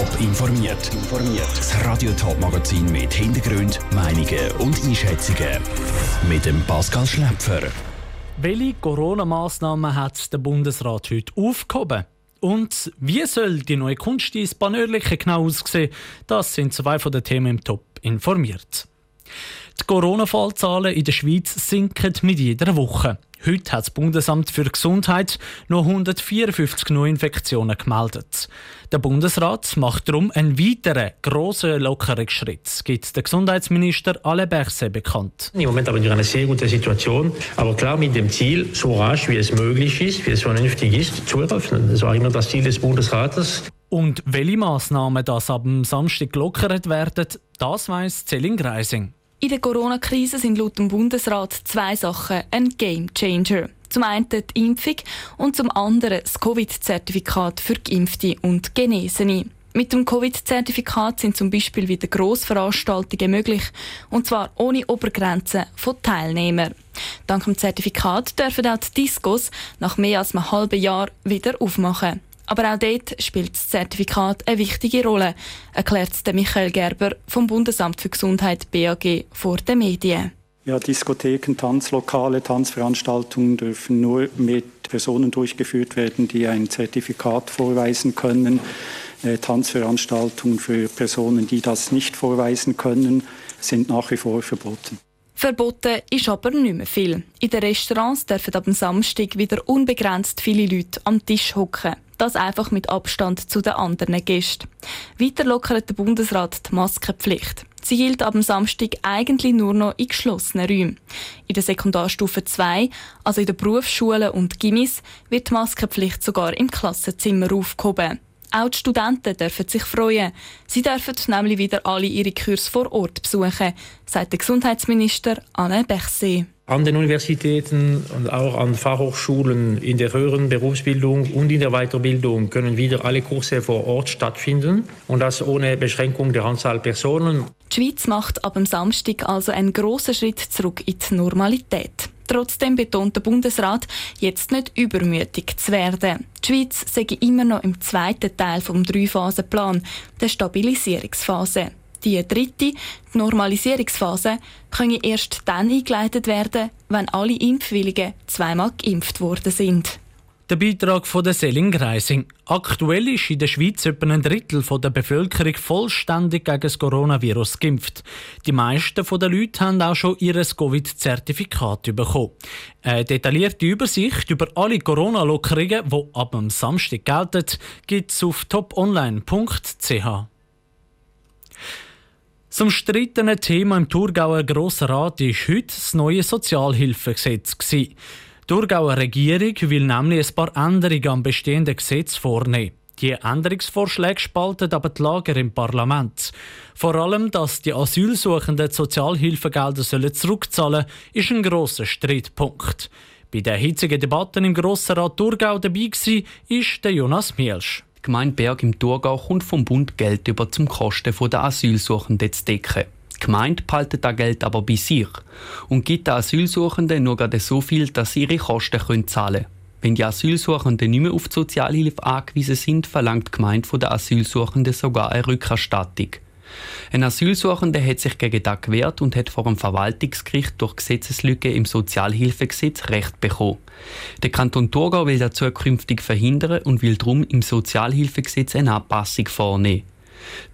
Top informiert. Das Radio Top Magazin mit Hintergrund, Meinungen und Einschätzungen mit dem Pascal Schläpfer. Welche Corona-Massnahmen hat der Bundesrat heute aufgehoben? Und wie soll die neue Kunstdienst Banörliche genau aussehen? Das sind zwei von den Themen im Top informiert. Die Corona-Fallzahlen in der Schweiz sinken mit jeder Woche. Heute hat das Bundesamt für Gesundheit noch 154 Neuinfektionen gemeldet. Der Bundesrat macht darum einen weiteren grossen Lockerungsschritt, gibt der Gesundheitsminister Alain Berset bekannt. Im Moment haben wir eine sehr gute Situation, aber klar mit dem Ziel, so rasch wie es möglich ist, wie es vernünftig ist, zu eröffnen. Das war immer das Ziel des Bundesrates. Und welche Massnahmen das ab dem Samstag gelockert werden, das weiss Celine Greising. In der Corona-Krise sind laut dem Bundesrat zwei Sachen ein Game Changer. Zum einen die Impfung und zum anderen das Covid-Zertifikat für Geimpfte und Genesene. Mit dem Covid-Zertifikat sind zum Beispiel wieder Grossveranstaltungen möglich, und zwar ohne Obergrenzen von Teilnehmern. Dank dem Zertifikat dürfen auch die Discos nach mehr als einem halben Jahr wieder aufmachen. Aber auch dort spielt das Zertifikat eine wichtige Rolle, erklärt Michael Gerber vom Bundesamt für Gesundheit BAG vor den Medien. Ja, Diskotheken, Tanzlokale, Tanzveranstaltungen dürfen nur mit Personen durchgeführt werden, die ein Zertifikat vorweisen können. Äh, Tanzveranstaltungen für Personen, die das nicht vorweisen können, sind nach wie vor verboten. Verboten ist aber nicht mehr viel. In den Restaurants dürfen ab dem Samstag wieder unbegrenzt viele Leute am Tisch hocken. Das einfach mit Abstand zu den anderen Gästen. Weiter lockert der Bundesrat die Maskenpflicht. Sie gilt ab dem Samstag eigentlich nur noch in geschlossenen Räumen. In der Sekundarstufe 2, also in den Berufsschulen und Gimmis, wird die Maskenpflicht sogar im Klassenzimmer aufgehoben. Auch die Studenten dürfen sich freuen. Sie dürfen nämlich wieder alle ihre Kurse vor Ort besuchen, sagt der Gesundheitsminister Anne Berset. An den Universitäten und auch an Fachhochschulen in der höheren Berufsbildung und in der Weiterbildung können wieder alle Kurse vor Ort stattfinden und das ohne Beschränkung der Anzahl Personen. Die Schweiz macht ab dem Samstag also einen grossen Schritt zurück in die Normalität. Trotzdem betont der Bundesrat, jetzt nicht übermütig zu werden. Die Schweiz sei immer noch im zweiten Teil vom Drei-Phasen-Plan, der Stabilisierungsphase. Die dritte, die Normalisierungsphase, könne erst dann eingeleitet werden, wenn alle Impfwilligen zweimal geimpft worden sind. Der Beitrag von der Selin Greising. Aktuell ist in der Schweiz etwa ein Drittel der Bevölkerung vollständig gegen das Coronavirus geimpft. Die meisten der Leute haben auch schon ihr Covid-Zertifikat bekommen. Eine detaillierte Übersicht über alle Corona-Lockerungen, die ab dem Samstag gelten, gibt es auf toponline.ch. Zum umstrittenen Thema im Thurgauer Grossen Rat war heute das neue Sozialhilfegesetz. Die Thurgauer Regierung will nämlich ein paar Änderungen am bestehenden Gesetz vornehmen. Die Änderungsvorschläge spalten aber die Lager im Parlament. Vor allem, dass die Asylsuchenden Sozialhilfegelder zurückzahlen sollen, ist ein grosser Streitpunkt. Bei den hitzigen Debatten im Grossen Rat Thurgau dabei war, Jonas Mielsch. Die Gemeinde Berg im Thurgau kommt vom Bund Geld über zum Kosten der Asylsuchenden zu decken. Die Gemeinde behaltet das Geld aber bei sich und gibt den Asylsuchenden nur gerade so viel, dass sie ihre Kosten zahlen können. Wenn die Asylsuchenden nicht mehr auf die Sozialhilfe angewiesen sind, verlangt die Gemeinde von den Asylsuchenden sogar eine Rückerstattung. Ein Asylsuchender hat sich gegen das gewehrt und hat vor dem Verwaltungsgericht durch Gesetzeslücke im Sozialhilfegesetz Recht bekommen. Der Kanton Thurgau will das zukünftig verhindern und will darum im Sozialhilfegesetz eine Anpassung vornehmen.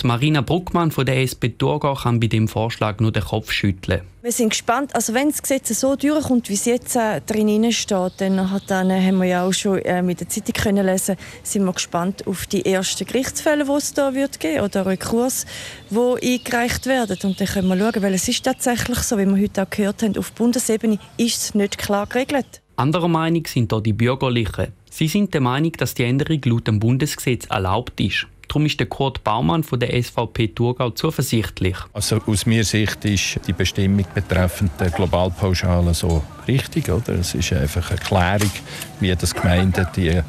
Die Marina Bruckmann von der SP Thurgau kann bei dem Vorschlag nur den Kopf schütteln. Wir sind gespannt. Also wenn das Gesetz so durchkommt, wie es jetzt äh, drin steht, dann, hat, dann äh, haben wir ja auch schon äh, mit der Zeitung können lesen, sind wir gespannt auf die ersten Gerichtsfälle, die es da wird geben oder Rekurs, die eingereicht werden. Und dann können wir schauen, weil es ist tatsächlich so, wie wir heute auch gehört haben, auf Bundesebene ist es nicht klar geregelt. Anderer Meinung sind hier die Bürgerlichen. Sie sind der Meinung, dass die Änderung laut dem Bundesgesetz erlaubt ist. Darum ist der Kurt Baumann von der SVP Thurgau zuversichtlich. Also aus meiner Sicht ist die Bestimmung betreffend der Globalpauschale so richtig. Oder? Es ist einfach eine Klärung, wie das Gemeinden die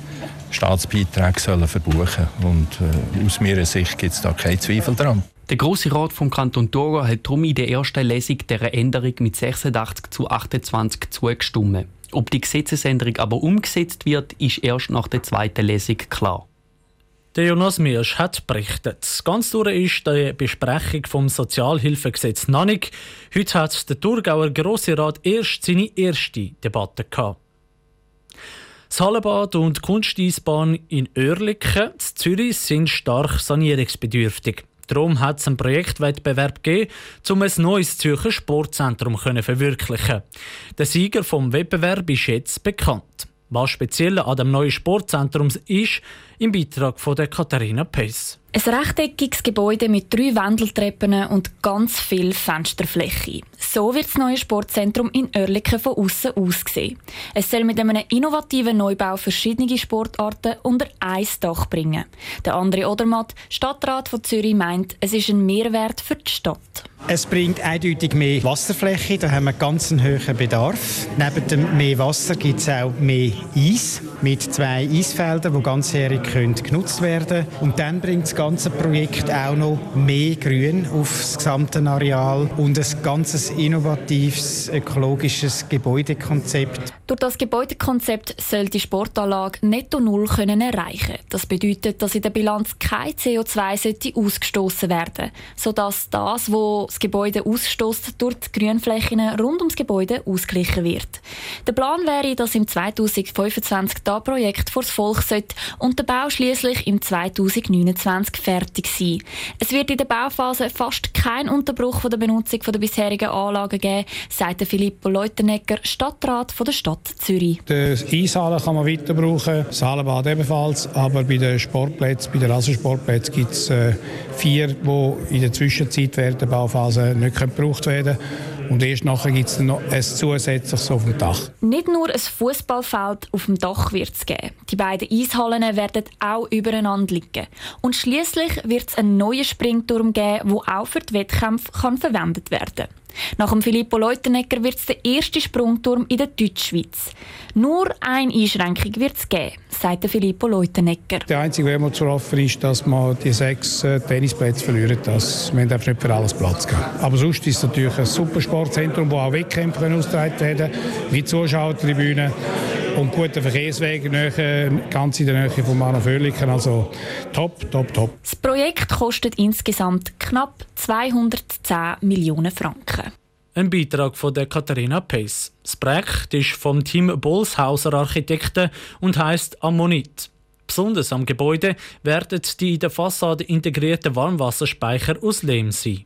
Staatsbeiträge sollen verbuchen sollen. äh, aus meiner Sicht gibt es da keinen Zweifel daran. Der Grosse Rat vom Kanton Thurgau hat darum in der ersten Lesung dieser Änderung mit 86 zu 28 zugestimmt. Ob die Gesetzesänderung aber umgesetzt wird, ist erst nach der zweiten Lesung klar. Der Jonas Mirsch hat berichtet. Ganz durch ist die Besprechung vom Sozialhilfegesetz noch nicht. Heute hat der Thurgauer Grosse Rat erst seine erste Debatte gehabt. Das Hallenbad und die Kunsteisbahn in Oerlikon, in Zürich, sind stark sanierungsbedürftig. Darum hat es einen Projektwettbewerb gegeben, um ein neues Zürcher Sportzentrum zu verwirklichen. Der Sieger vom Wettbewerb ist jetzt bekannt. Was speziell an dem neuen Sportzentrum ist, im Beitrag von der Katharina Pess. Ein rechteckiges Gebäude mit drei Wendeltreppen und ganz viel Fensterfläche. So wird das neue Sportzentrum in Oerlikon von außen aussehen. Es soll mit einem innovativen Neubau verschiedene Sportarten unter ein Dach bringen. Der André Odermatt, Stadtrat von Zürich, meint, es ist ein Mehrwert für die Stadt. Es bringt eindeutig mehr Wasserfläche, da haben wir ganz einen hohen Bedarf. Neben dem mehr Wasser gibt es auch mehr Eis mit zwei Eisfeldern, die ganzjährig genutzt werden können. Und dann bringt das ganze Projekt auch noch mehr Grün auf das gesamte Areal und ein ganzes innovatives ökologisches Gebäudekonzept. Durch das Gebäudekonzept soll die Sportanlage netto null können erreichen. Das bedeutet, dass in der Bilanz kein CO2 ausgestoßen werden, sodass das, was das Gebäude ausstößt, durch die Grünflächen rund ums Gebäude ausgeglichen wird. Der Plan wäre, dass im 2025 das Projekt vor das Volk sollte und der Bau schließlich im 2029 fertig sein. Es wird in der Bauphase fast keinen Unterbruch von der Benutzung der bisherigen Anlagen geben, sagt Filippo Leutenegger, Stadtrat der Stadt Zürich. Die Eishalle kann man weiter brauchen, das Hallenbad ebenfalls, aber bei den Sportplätzen, bei den Rasensportplätzen gibt es äh, vier, die in der Zwischenzeit während der Bauphase nicht gebraucht werden können. Und erst nachher gibt es noch ein zusätzliches auf dem Dach. Nicht nur ein Fußballfeld auf dem Dach wird es geben. Die beiden Eishallen werden auch übereinander liegen. Und schließlich wird es einen neuen Springturm geben, der auch für die Wettkämpfe kann verwendet werden kann. Nach dem Filippo Leutenegger wird es der erste Sprungturm in der Deutschschweiz. Nur eine Einschränkung wird es geben, sagt der Filippo Leutenegger. Der einzige Wermut zu hoffen ist, dass man die sechs äh, Tennisplätze verlieren. Das, wir haben einfach nicht für alles Platz geben. Aber sonst ist es natürlich ein super Sportzentrum, wo auch Wettkämpfe ausgetragen werden wie Zuschauertribünen und gute Verkehrswege ganz in der Nähe von Manoförliken. Also top, top, top. Das Projekt kostet insgesamt knapp 210 Millionen Franken. Ein Beitrag von der Katharina Pace. Das Projekt ist vom Team Bolshauser Architekten und heißt Ammonit. Besonders am Gebäude werden die in der Fassade integrierten Warmwasserspeicher aus Lehm sein.